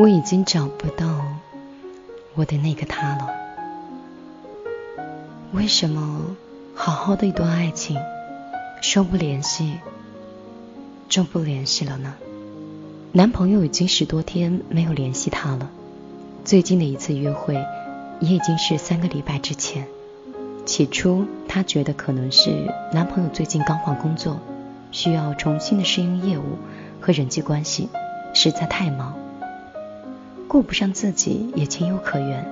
我已经找不到我的那个他了。为什么好好的一段爱情，说不联系就不联系了呢？男朋友已经十多天没有联系他了，最近的一次约会也已经是三个礼拜之前。起初他觉得可能是男朋友最近刚换工作，需要重新的适应业务和人际关系，实在太忙，顾不上自己也情有可原。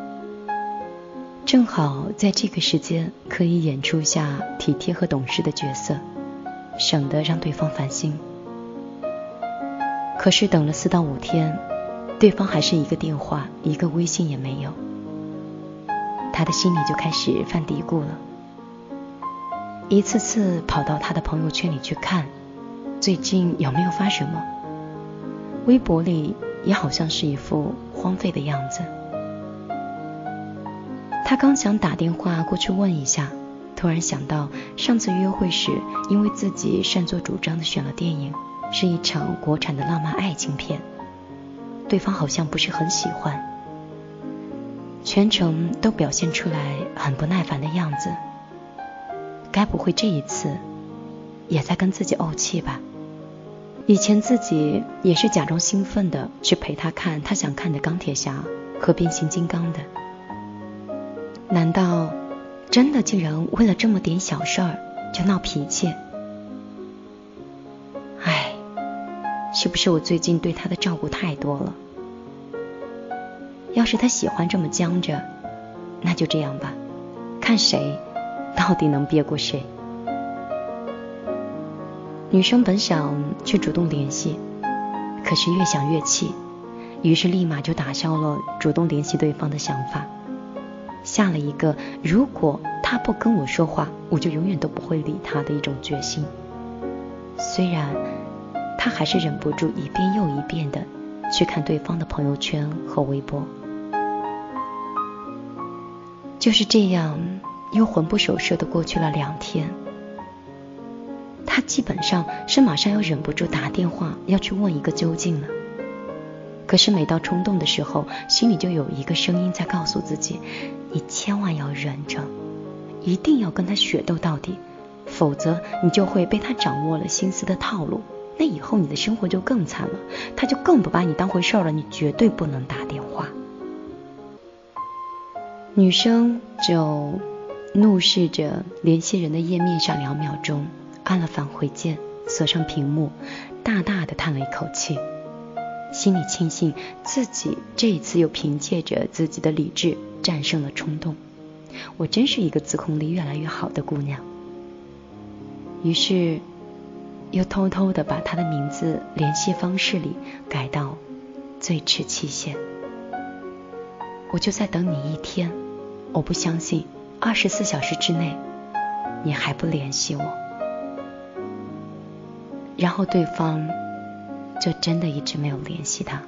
正好在这个时间可以演出下体贴和懂事的角色，省得让对方烦心。可是等了四到五天，对方还是一个电话、一个微信也没有，他的心里就开始犯嘀咕了。一次次跑到他的朋友圈里去看，最近有没有发什么？微博里也好像是一副荒废的样子。他刚想打电话过去问一下，突然想到上次约会时，因为自己擅作主张的选了电影，是一场国产的浪漫爱情片，对方好像不是很喜欢，全程都表现出来很不耐烦的样子。该不会这一次也在跟自己怄气吧？以前自己也是假装兴奋的去陪他看他想看的钢铁侠和变形金刚的。难道真的竟然为了这么点小事儿就闹脾气？唉，是不是我最近对他的照顾太多了？要是他喜欢这么僵着，那就这样吧，看谁到底能憋过谁。女生本想去主动联系，可是越想越气，于是立马就打消了主动联系对方的想法。下了一个如果他不跟我说话，我就永远都不会理他的一种决心。虽然他还是忍不住一遍又一遍的去看对方的朋友圈和微博。就是这样，又魂不守舍的过去了两天。他基本上是马上要忍不住打电话要去问一个究竟了。可是每到冲动的时候，心里就有一个声音在告诉自己：你千万要忍着，一定要跟他血斗到底，否则你就会被他掌握了心思的套路。那以后你的生活就更惨了，他就更不把你当回事了。你绝对不能打电话。女生就怒视着联系人的页面上两秒钟，按了返回键，锁上屏幕，大大的叹了一口气。心里庆幸自己这一次又凭借着自己的理智战胜了冲动，我真是一个自控力越来越好的姑娘。于是，又偷偷的把他的名字、联系方式里改到最迟期限。我就在等你一天，我不相信二十四小时之内你还不联系我。然后对方。就真的一直没有联系他，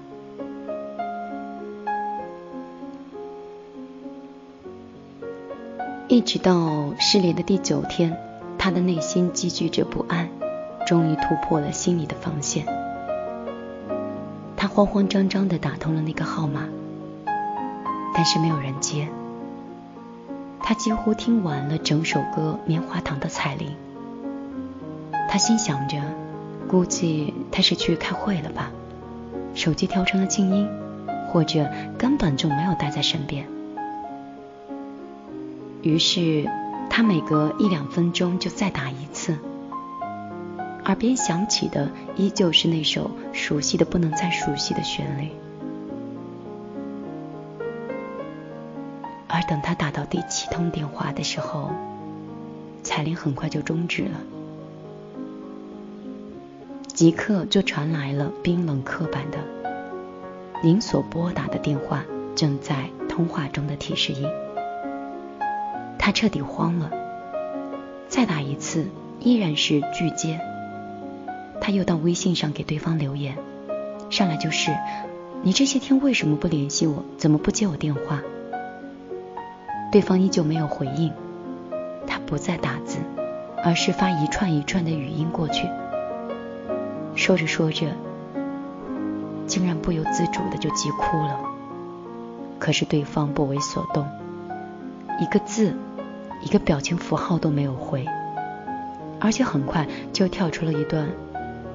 一直到失联的第九天，他的内心积聚着不安，终于突破了心里的防线。他慌慌张张的打通了那个号码，但是没有人接。他几乎听完了整首歌《棉花糖》的彩铃，他心想着。估计他是去开会了吧，手机调成了静音，或者根本就没有带在身边。于是他每隔一两分钟就再打一次，耳边响起的依旧是那首熟悉的不能再熟悉的旋律。而等他打到第七通电话的时候，彩铃很快就终止了。即刻就传来了冰冷刻板的“您所拨打的电话正在通话中”的提示音。他彻底慌了，再打一次依然是拒接。他又到微信上给对方留言，上来就是：“你这些天为什么不联系我？怎么不接我电话？”对方依旧没有回应，他不再打字，而是发一串一串的语音过去。说着说着，竟然不由自主的就急哭了。可是对方不为所动，一个字、一个表情符号都没有回，而且很快就跳出了一段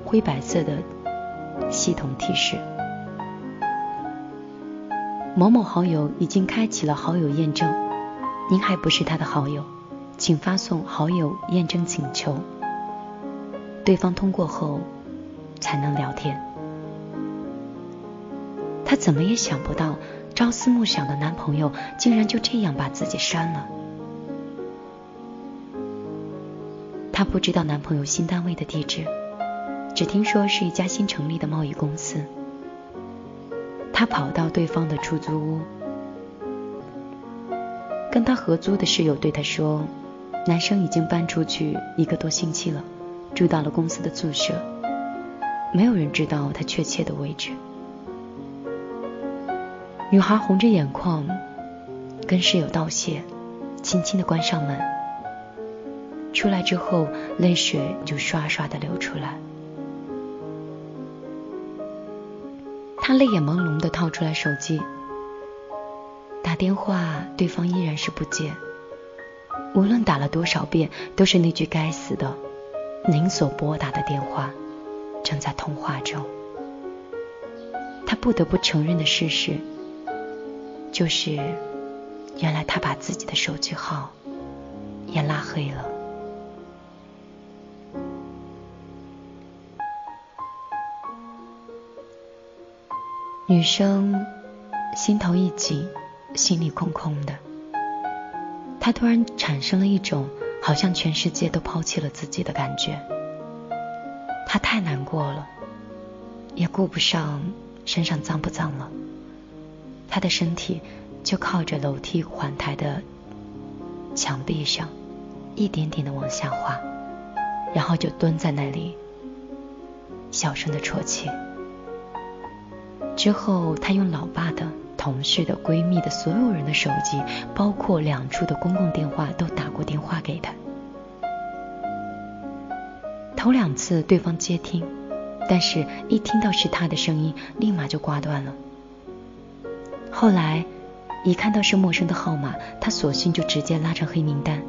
灰白色的系统提示：某某好友已经开启了好友验证，您还不是他的好友，请发送好友验证请求。对方通过后才能聊天。她怎么也想不到。朝思暮想的男朋友竟然就这样把自己删了。她不知道男朋友新单位的地址，只听说是一家新成立的贸易公司。她跑到对方的出租屋，跟她合租的室友对她说：“男生已经搬出去一个多星期了，住到了公司的宿舍，没有人知道他确切的位置。”女孩红着眼眶跟室友道谢，轻轻的关上门。出来之后，泪水就刷刷的流出来。她泪眼朦胧的掏出来手机，打电话，对方依然是不接。无论打了多少遍，都是那句该死的“您所拨打的电话正在通话中”。他不得不承认的事实。就是，原来他把自己的手机号也拉黑了。女生心头一紧，心里空空的。她突然产生了一种好像全世界都抛弃了自己的感觉。他太难过了，也顾不上身上脏不脏了。他的身体就靠着楼梯缓台的墙壁上，一点点的往下滑，然后就蹲在那里，小声的啜泣。之后，他用老爸的、同事的、闺蜜的所有人的手机，包括两处的公共电话，都打过电话给他。头两次对方接听，但是一听到是他的声音，立马就挂断了。后来，一看到是陌生的号码，他索性就直接拉成黑名单。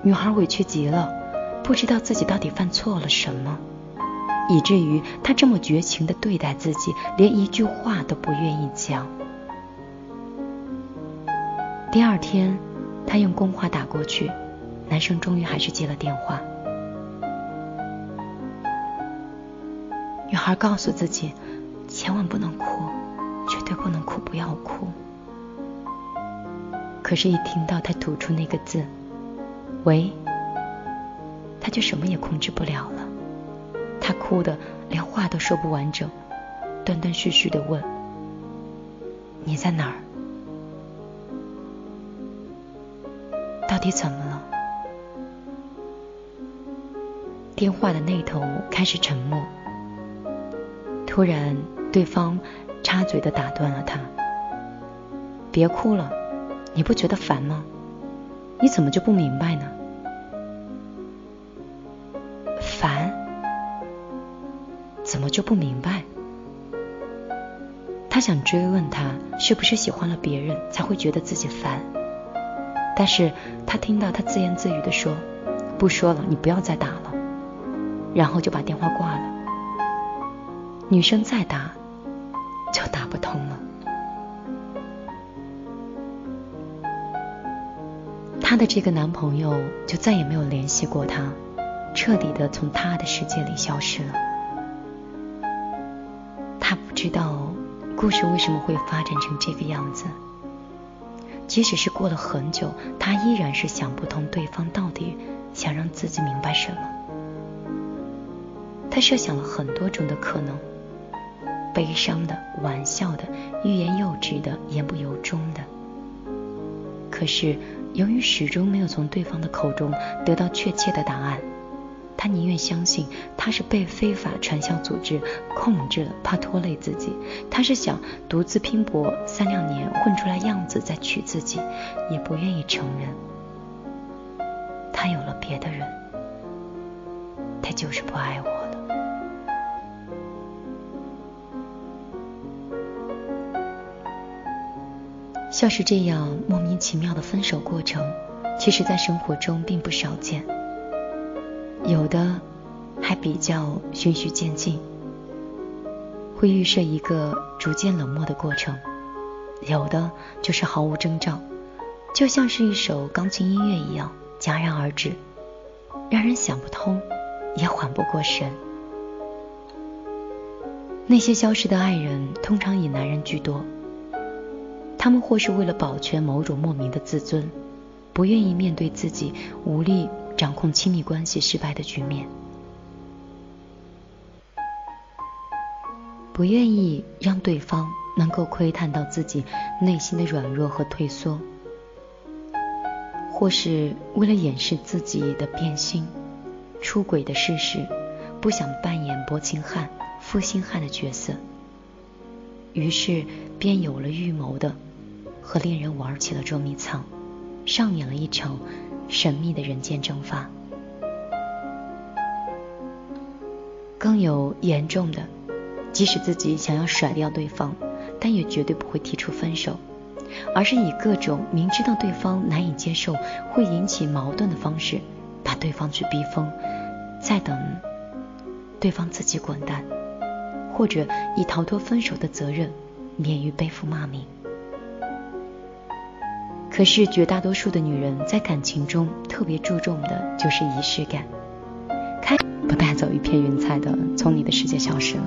女孩委屈极了，不知道自己到底犯错了什么，以至于她这么绝情的对待自己，连一句话都不愿意讲。第二天，他用公话打过去，男生终于还是接了电话。女孩告诉自己，千万不能哭。绝对不能哭，不要哭。可是，一听到他吐出那个字“喂”，他就什么也控制不了了。他哭的连话都说不完整，断断续续的问：“你在哪儿？到底怎么了？”电话的那头开始沉默。突然，对方。插嘴的打断了他，别哭了，你不觉得烦吗？你怎么就不明白呢？烦？怎么就不明白？他想追问他是不是喜欢了别人才会觉得自己烦，但是他听到他自言自语的说：“不说了，你不要再打了。”然后就把电话挂了。女生再打。就打不通了。她的这个男朋友就再也没有联系过她，彻底的从她的世界里消失了。她不知道故事为什么会发展成这个样子。即使是过了很久，她依然是想不通对方到底想让自己明白什么。她设想了很多种的可能。悲伤的、玩笑的、欲言又止的、言不由衷的。可是，由于始终没有从对方的口中得到确切的答案，他宁愿相信他是被非法传销组织控制了，怕拖累自己。他是想独自拼搏三两年，混出来样子再娶自己，也不愿意承认他有了别的人。他就是不爱我。像是这样莫名其妙的分手过程，其实在生活中并不少见。有的还比较循序渐进，会预设一个逐渐冷漠的过程；有的就是毫无征兆，就像是一首钢琴音乐一样戛然而止，让人想不通，也缓不过神。那些消失的爱人，通常以男人居多。他们或是为了保全某种莫名的自尊，不愿意面对自己无力掌控亲密关系失败的局面，不愿意让对方能够窥探到自己内心的软弱和退缩，或是为了掩饰自己的变心、出轨的事实，不想扮演薄情汉。负心汉的角色，于是便有了预谋的和恋人玩起了捉迷藏，上演了一场神秘的人间蒸发。更有严重的，即使自己想要甩掉对方，但也绝对不会提出分手，而是以各种明知道对方难以接受、会引起矛盾的方式，把对方去逼疯，再等对方自己滚蛋。或者以逃脱分手的责任，免于背负骂名。可是绝大多数的女人在感情中特别注重的就是仪式感，开不带走一片云彩的从你的世界消失了。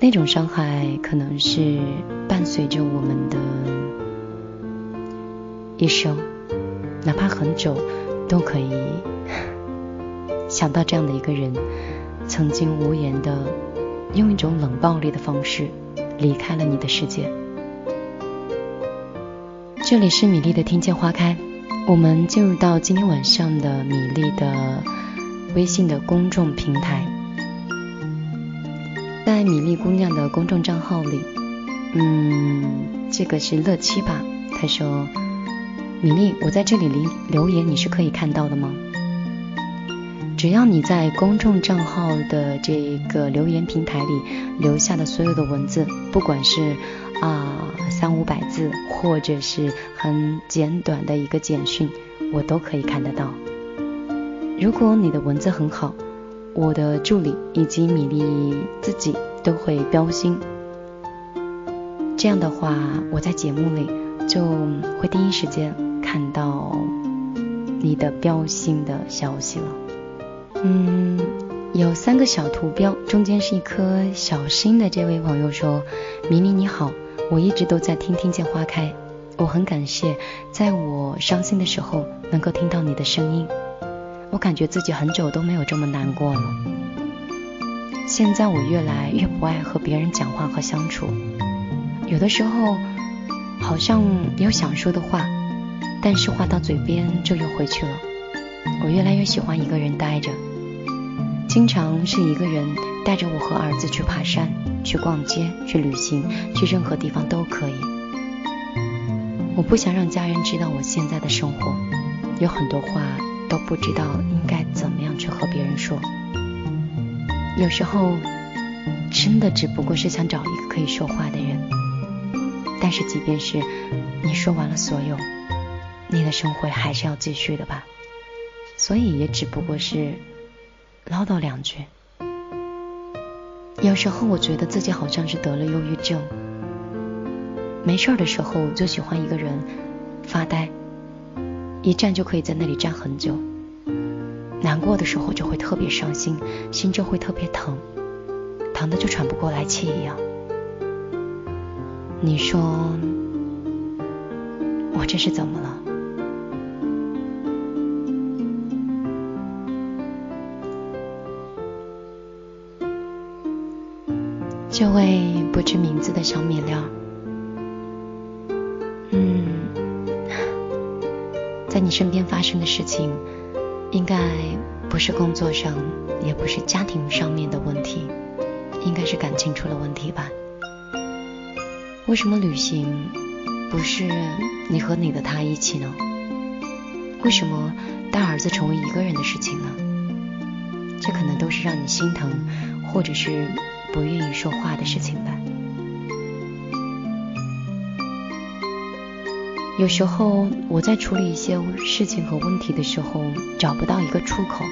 那种伤害可能是伴随着我们的一生，哪怕很久都可以想到这样的一个人。曾经无言的用一种冷暴力的方式离开了你的世界。这里是米粒的听见花开，我们进入到今天晚上的米粒的微信的公众平台，在米粒姑娘的公众账号里，嗯，这个是乐七吧？他说，米粒，我在这里留留言，你是可以看到的吗？只要你在公众账号的这个留言平台里留下的所有的文字，不管是啊三五百字，或者是很简短的一个简讯，我都可以看得到。如果你的文字很好，我的助理以及米粒自己都会标星。这样的话，我在节目里就会第一时间看到你的标星的消息了。嗯，有三个小图标，中间是一颗小星的。这位朋友说：“米米你好，我一直都在听听见花开，我很感谢，在我伤心的时候能够听到你的声音，我感觉自己很久都没有这么难过了。现在我越来越不爱和别人讲话和相处，有的时候好像有想说的话，但是话到嘴边就又回去了。我越来越喜欢一个人待着。”经常是一个人带着我和儿子去爬山、去逛街、去旅行、去任何地方都可以。我不想让家人知道我现在的生活，有很多话都不知道应该怎么样去和别人说。有时候真的只不过是想找一个可以说话的人，但是即便是你说完了所有，你的生活还是要继续的吧。所以也只不过是。唠叨两句。有时候我觉得自己好像是得了忧郁症，没事的时候就喜欢一个人发呆，一站就可以在那里站很久。难过的时候就会特别伤心，心就会特别疼，疼的就喘不过来气一样。你说我这是怎么了？这位不知名字的小米料，嗯，在你身边发生的事情，应该不是工作上，也不是家庭上面的问题，应该是感情出了问题吧？为什么旅行不是你和你的他一起呢？为什么带儿子成为一个人的事情呢？这可能都是让你心疼，或者是。不愿意说话的事情吧。有时候我在处理一些事情和问题的时候找不到一个出口，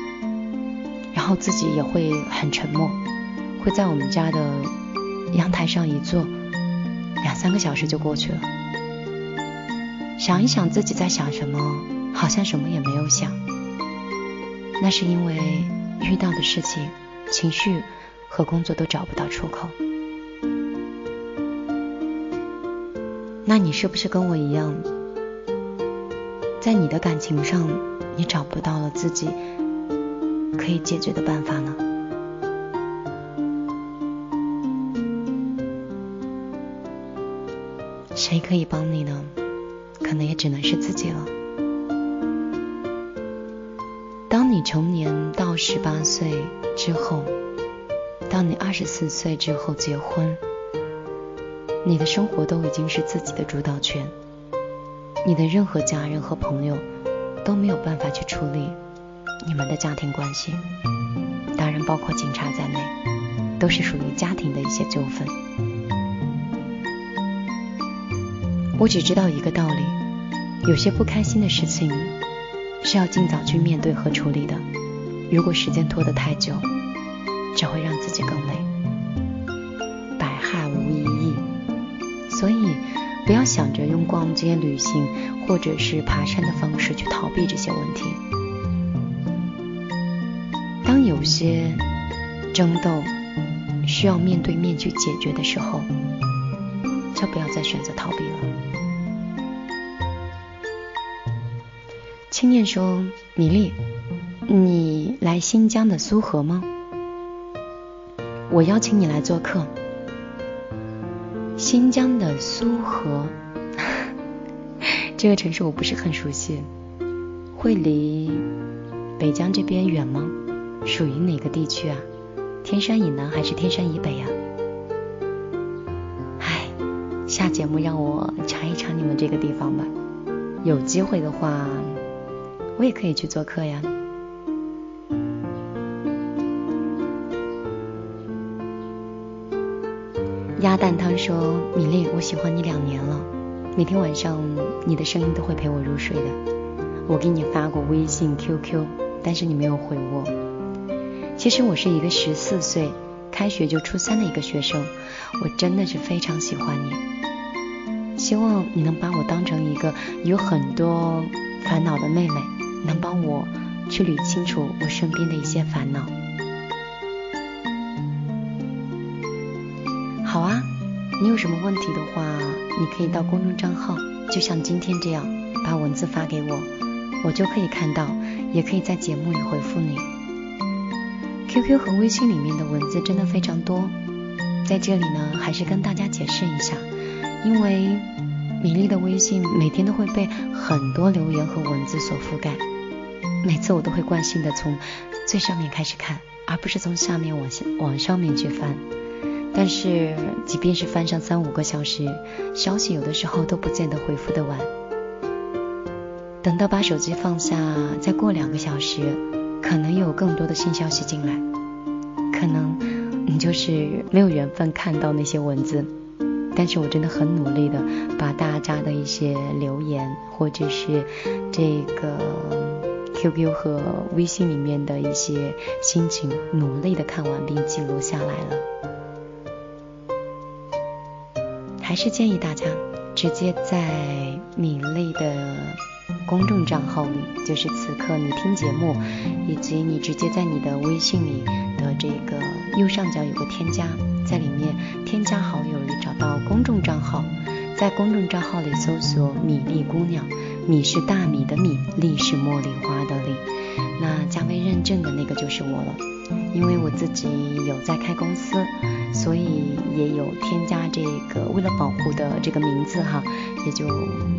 然后自己也会很沉默，会在我们家的阳台上一坐，两三个小时就过去了。想一想自己在想什么，好像什么也没有想。那是因为遇到的事情、情绪和工作都找不到出口。那你是不是跟我一样，在你的感情上，你找不到了自己可以解决的办法呢？谁可以帮你呢？可能也只能是自己了。当你成年到十八岁之后，当你二十四岁之后结婚。你的生活都已经是自己的主导权，你的任何家人和朋友都没有办法去处理你们的家庭关系，当然包括警察在内，都是属于家庭的一些纠纷。我只知道一个道理，有些不开心的事情是要尽早去面对和处理的，如果时间拖得太久，只会让自己更累。百害无一益所以，不要想着用逛街、旅行或者是爬山的方式去逃避这些问题。当有些争斗需要面对面去解决的时候，就不要再选择逃避了。青念说：“米粒，你来新疆的苏河吗？我邀请你来做客。”新疆的苏河，这个城市我不是很熟悉，会离北疆这边远吗？属于哪个地区啊？天山以南还是天山以北呀？唉，下节目让我查一查你们这个地方吧，有机会的话，我也可以去做客呀。鸭蛋汤说：“米粒，我喜欢你两年了，每天晚上你的声音都会陪我入睡的。我给你发过微信、QQ，但是你没有回我。其实我是一个十四岁开学就初三的一个学生，我真的是非常喜欢你。希望你能把我当成一个有很多烦恼的妹妹，能帮我去捋清楚我身边的一些烦恼。”好啊，你有什么问题的话，你可以到公众账号，就像今天这样，把文字发给我，我就可以看到，也可以在节目里回复你。QQ 和微信里面的文字真的非常多，在这里呢，还是跟大家解释一下，因为米粒的微信每天都会被很多留言和文字所覆盖，每次我都会惯性的从最上面开始看，而不是从下面往下往上面去翻。但是，即便是翻上三五个小时，消息有的时候都不见得回复的完。等到把手机放下，再过两个小时，可能有更多的新消息进来，可能你就是没有缘分看到那些文字。但是我真的很努力的把大家的一些留言，或者是这个 QQ 和微信里面的一些心情，努力的看完并记录下来了。还是建议大家直接在米粒的公众账号里，就是此刻你听节目，以及你直接在你的微信里的这个右上角有个添加，在里面添加好友里找到公众账号，在公众账号里搜索米粒姑娘，米是大米的米，粒是茉莉花的粒，那加微认证的那个就是我了，因为我自己有在开公司。所以也有添加这个为了保护的这个名字哈，也就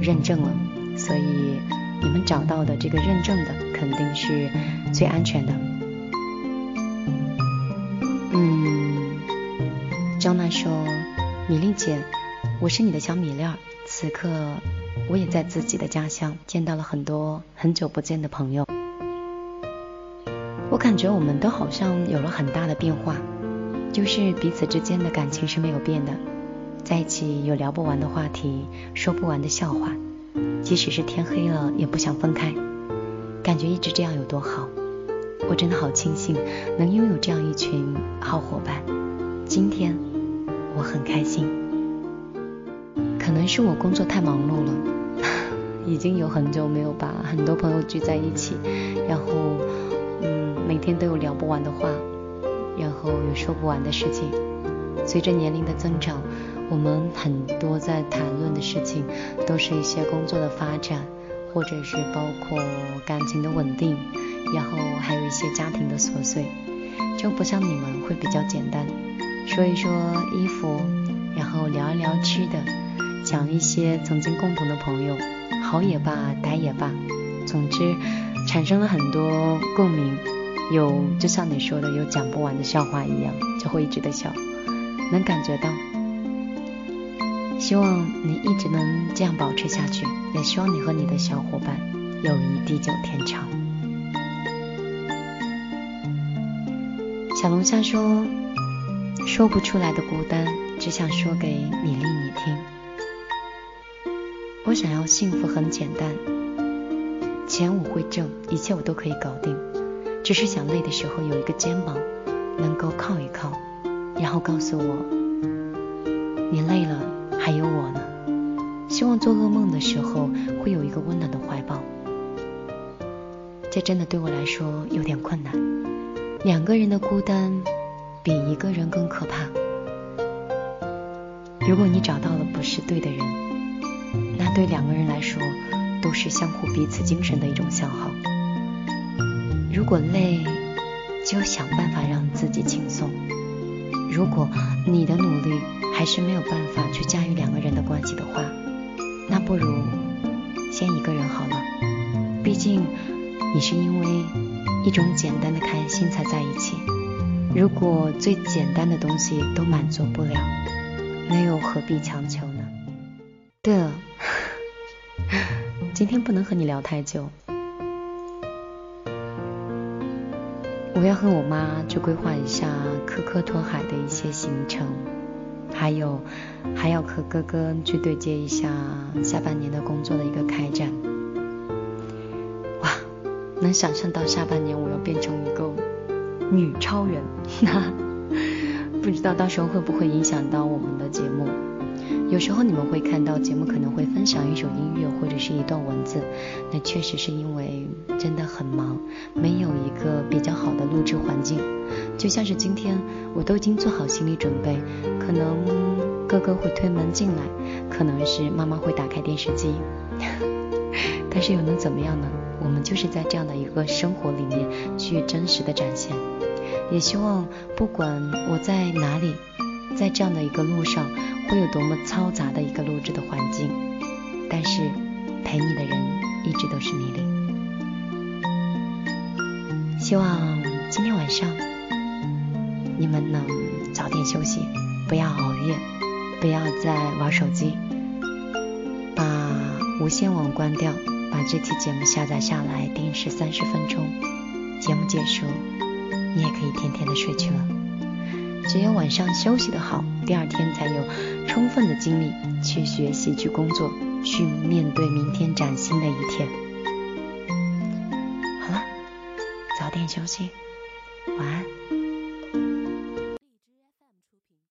认证了。所以你们找到的这个认证的肯定是最安全的。嗯，张娜说：“米粒姐，我是你的小米粒儿。此刻我也在自己的家乡见到了很多很久不见的朋友，我感觉我们都好像有了很大的变化。”就是彼此之间的感情是没有变的，在一起有聊不完的话题，说不完的笑话，即使是天黑了也不想分开，感觉一直这样有多好。我真的好庆幸能拥有这样一群好伙伴。今天我很开心，可能是我工作太忙碌了，已经有很久没有把很多朋友聚在一起，然后嗯，每天都有聊不完的话，然后有说不完的事情。随着年龄的增长，我们很多在谈论的事情都是一些工作的发展，或者是包括感情的稳定。然后还有一些家庭的琐碎，就不像你们会比较简单，说一说衣服，然后聊一聊吃的，讲一些曾经共同的朋友，好也罢，歹也罢，总之产生了很多共鸣，有就像你说的有讲不完的笑话一样，就会一直的笑，能感觉到。希望你一直能这样保持下去，也希望你和你的小伙伴友谊地久天长。小龙虾说：“说不出来的孤单，只想说给米粒你听。我想要幸福很简单，钱我会挣，一切我都可以搞定。只是想累的时候有一个肩膀能够靠一靠，然后告诉我，你累了还有我呢。希望做噩梦的时候会有一个温暖的怀抱。这真的对我来说有点困难。”两个人的孤单比一个人更可怕。如果你找到了不是对的人，那对两个人来说都是相互彼此精神的一种消耗。如果累，就想办法让自己轻松。如果你的努力还是没有办法去驾驭两个人的关系的话，那不如先一个人好了。毕竟你是因为。一种简单的开心才在一起。如果最简单的东西都满足不了，那又何必强求呢？对了，今天不能和你聊太久，我要和我妈去规划一下科科托海的一些行程，还有还要和哥哥去对接一下下半年的工作的一个开展。哇能想象到下半年我要变成一个女超人，那 不知道到时候会不会影响到我们的节目？有时候你们会看到节目可能会分享一首音乐或者是一段文字，那确实是因为真的很忙，没有一个比较好的录制环境。就像是今天，我都已经做好心理准备，可能哥哥会推门进来，可能是妈妈会打开电视机，但是又能怎么样呢？我们就是在这样的一个生活里面去真实的展现，也希望不管我在哪里，在这样的一个路上会有多么嘈杂的一个录制的环境，但是陪你的人一直都是米粒。希望今天晚上你们能早点休息，不要熬夜，不要再玩手机，把无线网关掉。把这期节目下载下来，定时三十分钟。节目结束，你也可以甜甜的睡去了。只有晚上休息的好，第二天才有充分的精力去学习、去工作、去面对明天崭新的一天。好了，早点休息，晚安。